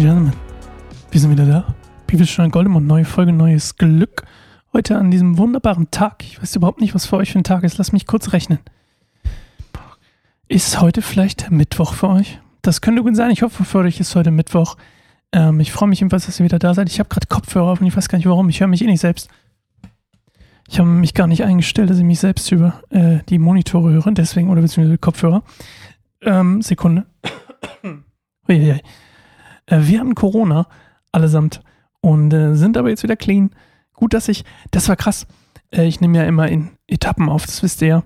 and Gentlemen, wir sind wieder da. Bibelstein Goldemund, neue Folge, neues Glück. Heute an diesem wunderbaren Tag. Ich weiß überhaupt nicht, was für euch für ein Tag ist. Lass mich kurz rechnen. Ist heute vielleicht Mittwoch für euch? Das könnte gut sein. Ich hoffe, für euch ist heute Mittwoch. Ähm, ich freue mich jedenfalls, dass ihr wieder da seid. Ich habe gerade Kopfhörer auf und ich weiß gar nicht warum. Ich höre mich eh nicht selbst. Ich habe mich gar nicht eingestellt, dass ich mich selbst über äh, die Monitore höre. Deswegen, oder beziehungsweise Kopfhörer. Ähm, Sekunde. Uiuiui. Äh, wir hatten Corona allesamt und äh, sind aber jetzt wieder clean. Gut, dass ich, das war krass. Äh, ich nehme ja immer in Etappen auf, das wisst ihr ja.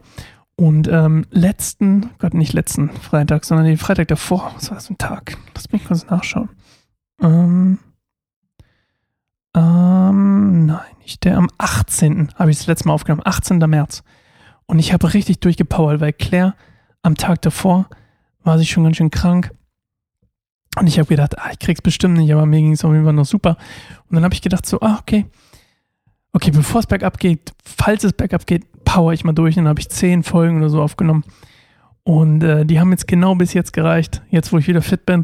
Und ähm, letzten, Gott, nicht letzten Freitag, sondern den Freitag davor, was war das für ein Tag? Lass mich kurz nachschauen. Ähm, ähm, nein, nicht der, am 18. habe ich das letzte Mal aufgenommen, 18. März. Und ich habe richtig durchgepowert, weil Claire am Tag davor war sie schon ganz schön krank und ich habe gedacht, ah, ich krieg's bestimmt nicht, aber mir ging es auf jeden Fall noch super. Und dann habe ich gedacht so, ah, okay. Okay, bevor es bergab geht, falls es bergab geht, power ich mal durch. Und dann habe ich zehn Folgen oder so aufgenommen. Und äh, die haben jetzt genau bis jetzt gereicht. Jetzt, wo ich wieder fit bin,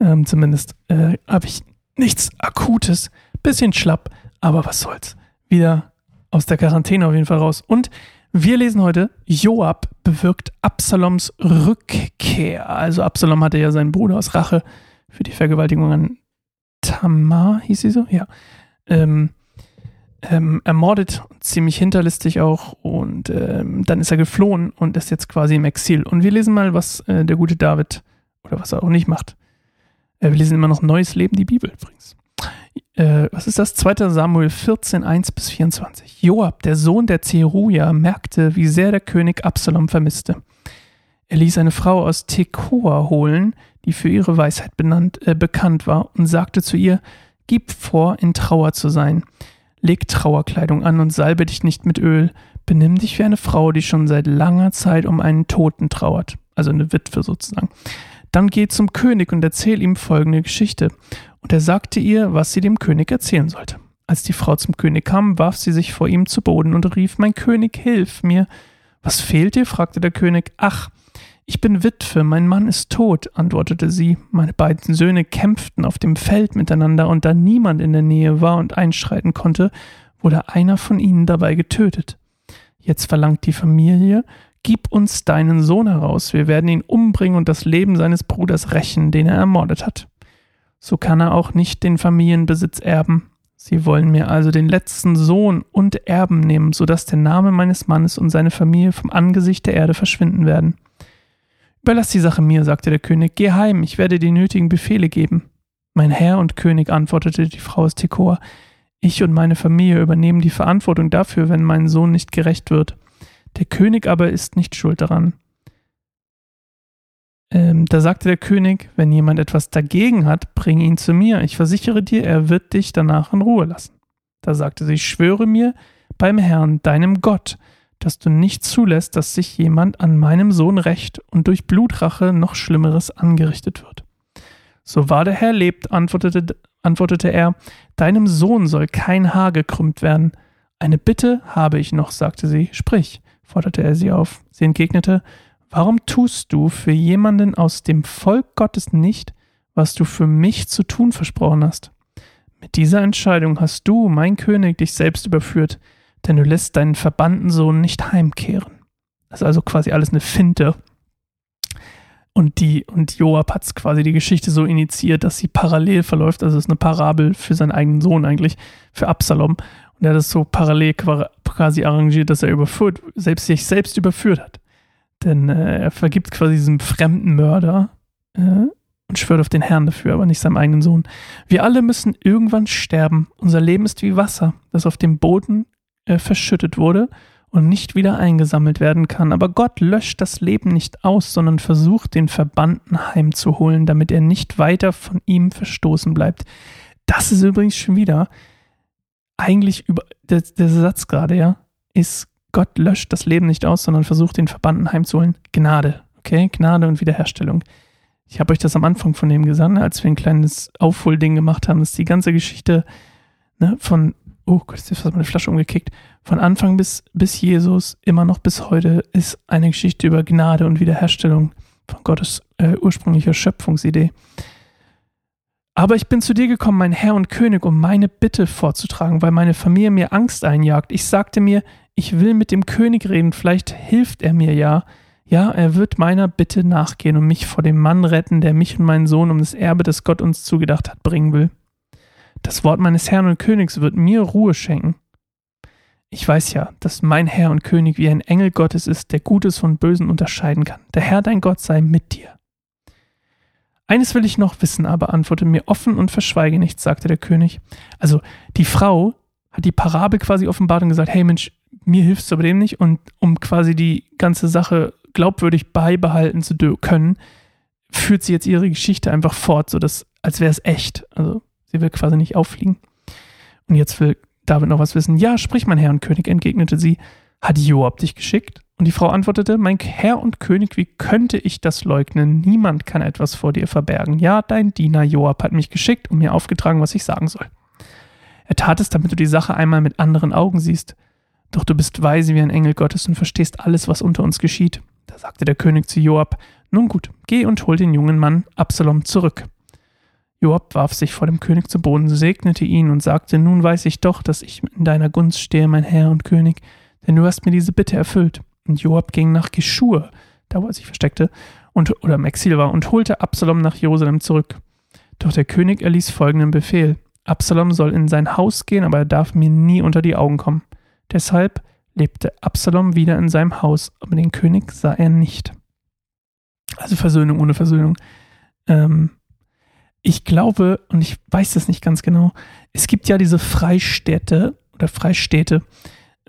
ähm, zumindest, äh, habe ich nichts Akutes. Bisschen schlapp, aber was soll's. Wieder aus der Quarantäne auf jeden Fall raus. Und wir lesen heute, Joab bewirkt Absaloms Rückkehr. Also Absalom hatte ja seinen Bruder aus Rache für die Vergewaltigung an Tamar, hieß sie so? Ja. Ähm, ähm, ermordet, ziemlich hinterlistig auch. Und ähm, dann ist er geflohen und ist jetzt quasi im Exil. Und wir lesen mal, was äh, der gute David, oder was er auch nicht macht. Äh, wir lesen immer noch Neues Leben, die Bibel übrigens äh, was ist das? 2. Samuel 14, 1 bis 24. Joab, der Sohn der Zeruja, merkte, wie sehr der König Absalom vermisste. Er ließ eine Frau aus Tekoa holen, die für ihre Weisheit benannt, äh, bekannt war, und sagte zu ihr, Gib vor, in Trauer zu sein. Leg Trauerkleidung an und salbe dich nicht mit Öl. Benimm dich wie eine Frau, die schon seit langer Zeit um einen Toten trauert. Also eine Witwe sozusagen. Dann geh zum König und erzähl ihm folgende Geschichte. Und er sagte ihr, was sie dem König erzählen sollte. Als die Frau zum König kam, warf sie sich vor ihm zu Boden und rief, Mein König, hilf mir. Was fehlt dir? fragte der König. Ach, ich bin Witwe, mein Mann ist tot, antwortete sie. Meine beiden Söhne kämpften auf dem Feld miteinander, und da niemand in der Nähe war und einschreiten konnte, wurde einer von ihnen dabei getötet. Jetzt verlangt die Familie, Gib uns deinen Sohn heraus, wir werden ihn umbringen und das Leben seines Bruders rächen, den er ermordet hat so kann er auch nicht den Familienbesitz erben. Sie wollen mir also den letzten Sohn und Erben nehmen, so dass der Name meines Mannes und seine Familie vom Angesicht der Erde verschwinden werden. Überlass die Sache mir, sagte der König, geh heim, ich werde die nötigen Befehle geben. Mein Herr und König, antwortete die Frau aus Tekoa, ich und meine Familie übernehmen die Verantwortung dafür, wenn mein Sohn nicht gerecht wird. Der König aber ist nicht schuld daran. Ähm, da sagte der König, wenn jemand etwas dagegen hat, bring ihn zu mir. Ich versichere dir, er wird dich danach in Ruhe lassen. Da sagte sie, ich schwöre mir beim Herrn, deinem Gott, dass du nicht zulässt, dass sich jemand an meinem Sohn rächt und durch Blutrache noch Schlimmeres angerichtet wird. So wahr der Herr lebt, antwortete, antwortete er, deinem Sohn soll kein Haar gekrümmt werden. Eine Bitte habe ich noch, sagte sie, sprich, forderte er sie auf. Sie entgegnete, Warum tust du für jemanden aus dem Volk Gottes nicht, was du für mich zu tun versprochen hast? Mit dieser Entscheidung hast du, mein König, dich selbst überführt, denn du lässt deinen verbannten Sohn nicht heimkehren. Das ist also quasi alles eine Finte. Und die, und Joab hat quasi die Geschichte so initiiert, dass sie parallel verläuft. Also es ist eine Parabel für seinen eigenen Sohn eigentlich, für Absalom. Und er hat es so parallel quasi arrangiert, dass er überführt, selbst sich selbst überführt hat. Denn äh, er vergibt quasi diesem fremden Mörder äh, und schwört auf den Herrn dafür, aber nicht seinem eigenen Sohn. Wir alle müssen irgendwann sterben. Unser Leben ist wie Wasser, das auf dem Boden äh, verschüttet wurde und nicht wieder eingesammelt werden kann. Aber Gott löscht das Leben nicht aus, sondern versucht, den Verbannten heimzuholen, damit er nicht weiter von ihm verstoßen bleibt. Das ist übrigens schon wieder eigentlich über der, der Satz gerade, ja, ist Gott löscht das Leben nicht aus, sondern versucht, den Verbannten heimzuholen. Gnade, okay? Gnade und Wiederherstellung. Ich habe euch das am Anfang von dem gesagt, ne, als wir ein kleines Aufholding gemacht haben, dass die ganze Geschichte ne, von, oh Gott, ist fast meine Flasche umgekickt, von Anfang bis, bis Jesus, immer noch bis heute, ist eine Geschichte über Gnade und Wiederherstellung von Gottes äh, ursprünlicher Schöpfungsidee. Aber ich bin zu dir gekommen, mein Herr und König, um meine Bitte vorzutragen, weil meine Familie mir Angst einjagt. Ich sagte mir, ich will mit dem König reden, vielleicht hilft er mir ja. Ja, er wird meiner Bitte nachgehen und mich vor dem Mann retten, der mich und meinen Sohn um das Erbe, das Gott uns zugedacht hat, bringen will. Das Wort meines Herrn und Königs wird mir Ruhe schenken. Ich weiß ja, dass mein Herr und König wie ein Engel Gottes ist, der Gutes von Bösen unterscheiden kann. Der Herr dein Gott sei mit dir. Eines will ich noch wissen, aber antworte mir offen und verschweige nichts, sagte der König. Also die Frau hat die Parabel quasi offenbart und gesagt, hey Mensch, mir hilfst du aber dem nicht. Und um quasi die ganze Sache glaubwürdig beibehalten zu können, führt sie jetzt ihre Geschichte einfach fort, so dass, als wäre es echt. Also sie will quasi nicht auffliegen. Und jetzt will David noch was wissen. Ja, sprich, mein Herr und König, entgegnete sie. Hat Joab dich geschickt? Und die Frau antwortete, mein Herr und König, wie könnte ich das leugnen? Niemand kann etwas vor dir verbergen. Ja, dein Diener Joab hat mich geschickt und mir aufgetragen, was ich sagen soll. Er tat es, damit du die Sache einmal mit anderen Augen siehst. Doch du bist weise wie ein Engel Gottes und verstehst alles, was unter uns geschieht. Da sagte der König zu Joab, nun gut, geh und hol den jungen Mann Absalom zurück. Joab warf sich vor dem König zu Boden, segnete ihn und sagte, nun weiß ich doch, dass ich in deiner Gunst stehe, mein Herr und König, denn du hast mir diese Bitte erfüllt. Und Joab ging nach Geschur, da wo er sich versteckte, und, oder im Exil war, und holte Absalom nach Jerusalem zurück. Doch der König erließ folgenden Befehl. Absalom soll in sein Haus gehen, aber er darf mir nie unter die Augen kommen. Deshalb lebte Absalom wieder in seinem Haus, aber den König sah er nicht. Also Versöhnung ohne Versöhnung. Ähm, ich glaube, und ich weiß das nicht ganz genau, es gibt ja diese Freistädte oder Freistädte,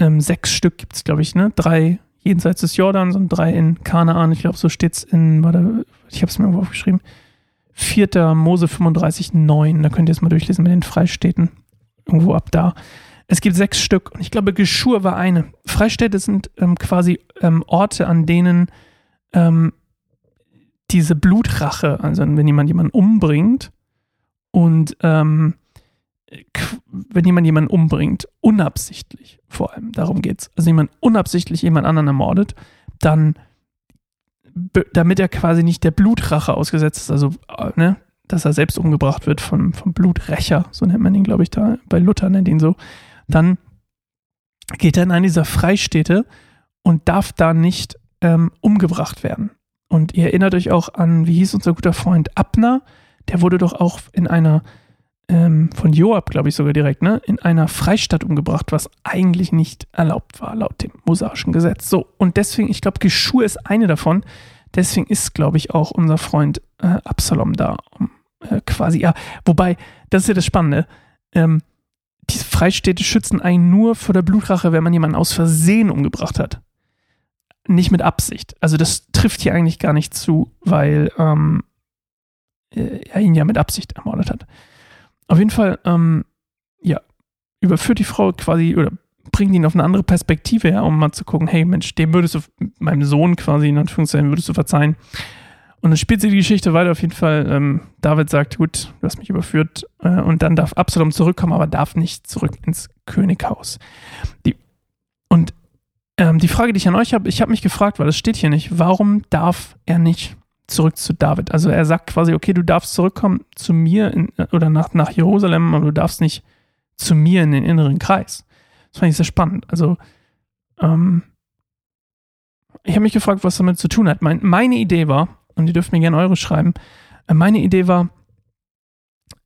ähm, sechs Stück gibt es, glaube ich, ne? Drei jenseits des Jordans und drei in Kanaan. Ich glaube, so steht es in, warte, ich habe es mir irgendwo aufgeschrieben. 4. Mose 35, 9. Da könnt ihr es mal durchlesen mit den Freistädten. Irgendwo ab da. Es gibt sechs Stück und ich glaube, Geschur war eine. Freistädte sind ähm, quasi ähm, Orte, an denen ähm, diese Blutrache, also wenn jemand jemanden umbringt und ähm, wenn jemand jemanden umbringt, unabsichtlich vor allem, darum geht es, also jemand unabsichtlich jemand anderen ermordet, dann, damit er quasi nicht der Blutrache ausgesetzt ist, also, äh, ne, dass er selbst umgebracht wird vom, vom Bluträcher, so nennt man ihn, glaube ich, da, bei Luther nennt ihn so, dann geht er in eine dieser Freistädte und darf da nicht ähm, umgebracht werden. Und ihr erinnert euch auch an, wie hieß unser guter Freund Abner? Der wurde doch auch in einer, ähm, von Joab, glaube ich sogar direkt, ne, in einer Freistadt umgebracht, was eigentlich nicht erlaubt war, laut dem mosaischen Gesetz. So, und deswegen, ich glaube, Geschur ist eine davon. Deswegen ist, glaube ich, auch unser Freund äh, Absalom da. Äh, quasi, ja, wobei, das ist ja das Spannende. Ähm, diese Freistädte schützen einen nur vor der Blutrache, wenn man jemanden aus Versehen umgebracht hat. Nicht mit Absicht. Also das trifft hier eigentlich gar nicht zu, weil ähm, er ihn ja mit Absicht ermordet hat. Auf jeden Fall, ähm, ja, überführt die Frau quasi oder bringt ihn auf eine andere Perspektive her, um mal zu gucken, hey Mensch, dem würdest du, meinem Sohn quasi in Anführungszeichen, würdest du verzeihen. Und dann spielt sie die Geschichte weiter auf jeden Fall. Ähm, David sagt, gut, du hast mich überführt. Äh, und dann darf Absalom zurückkommen, aber darf nicht zurück ins Könighaus. Die, und ähm, die Frage, die ich an euch habe, ich habe mich gefragt, weil das steht hier nicht, warum darf er nicht zurück zu David? Also er sagt quasi, okay, du darfst zurückkommen zu mir in, oder nach, nach Jerusalem, aber du darfst nicht zu mir in den inneren Kreis. Das fand ich sehr spannend. Also, ähm, ich habe mich gefragt, was damit zu tun hat. Mein, meine Idee war, und ihr dürft mir gerne eure schreiben. Äh, meine Idee war,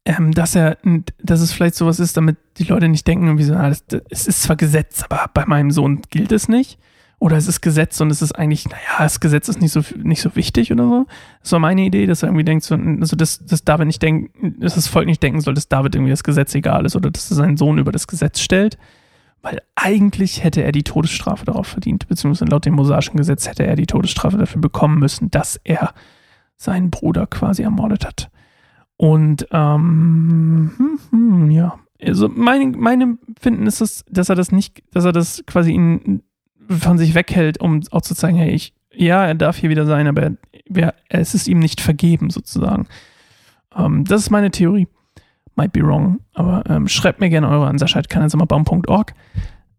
ähm, dass er, dass es vielleicht sowas ist, damit die Leute nicht denken, wie so, ah, das, es ist zwar Gesetz, aber bei meinem Sohn gilt es nicht. Oder es ist Gesetz und es ist eigentlich, naja, das Gesetz ist nicht so, nicht so wichtig oder so. Das war meine Idee, dass er irgendwie denkt, so, also dass, dass David nicht denken, dass das Volk nicht denken soll, dass David irgendwie das Gesetz egal ist oder dass er seinen Sohn über das Gesetz stellt. Weil eigentlich hätte er die Todesstrafe darauf verdient, beziehungsweise laut dem mosaischen Gesetz hätte er die Todesstrafe dafür bekommen müssen, dass er seinen Bruder quasi ermordet hat. Und ähm, hm, hm, ja, also mein, mein Finden ist es, dass er das nicht, dass er das quasi ihn von sich weghält, um auch zu zeigen, hey, ich, ja, er darf hier wieder sein, aber er, es ist ihm nicht vergeben, sozusagen. Ähm, das ist meine Theorie. Might be wrong, aber ähm, schreibt mir gerne eure an sascha.kanalsammerbaum.org.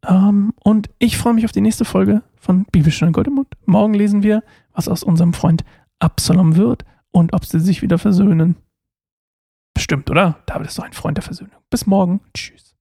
Ähm, und ich freue mich auf die nächste Folge von Bibelstunde Gold im Mund. Morgen lesen wir, was aus unserem Freund Absalom wird und ob sie sich wieder versöhnen. Bestimmt, oder? David ist doch ein Freund der Versöhnung. Bis morgen. Tschüss.